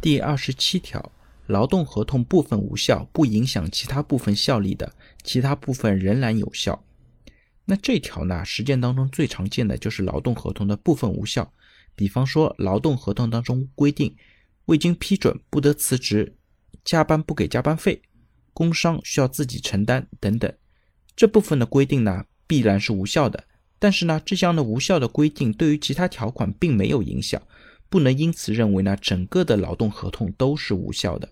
第二十七条，劳动合同部分无效，不影响其他部分效力的，其他部分仍然有效。那这条呢，实践当中最常见的就是劳动合同的部分无效。比方说，劳动合同当中规定，未经批准不得辞职，加班不给加班费，工伤需要自己承担等等，这部分的规定呢，必然是无效的。但是呢，这样的无效的规定对于其他条款并没有影响。不能因此认为呢，整个的劳动合同都是无效的。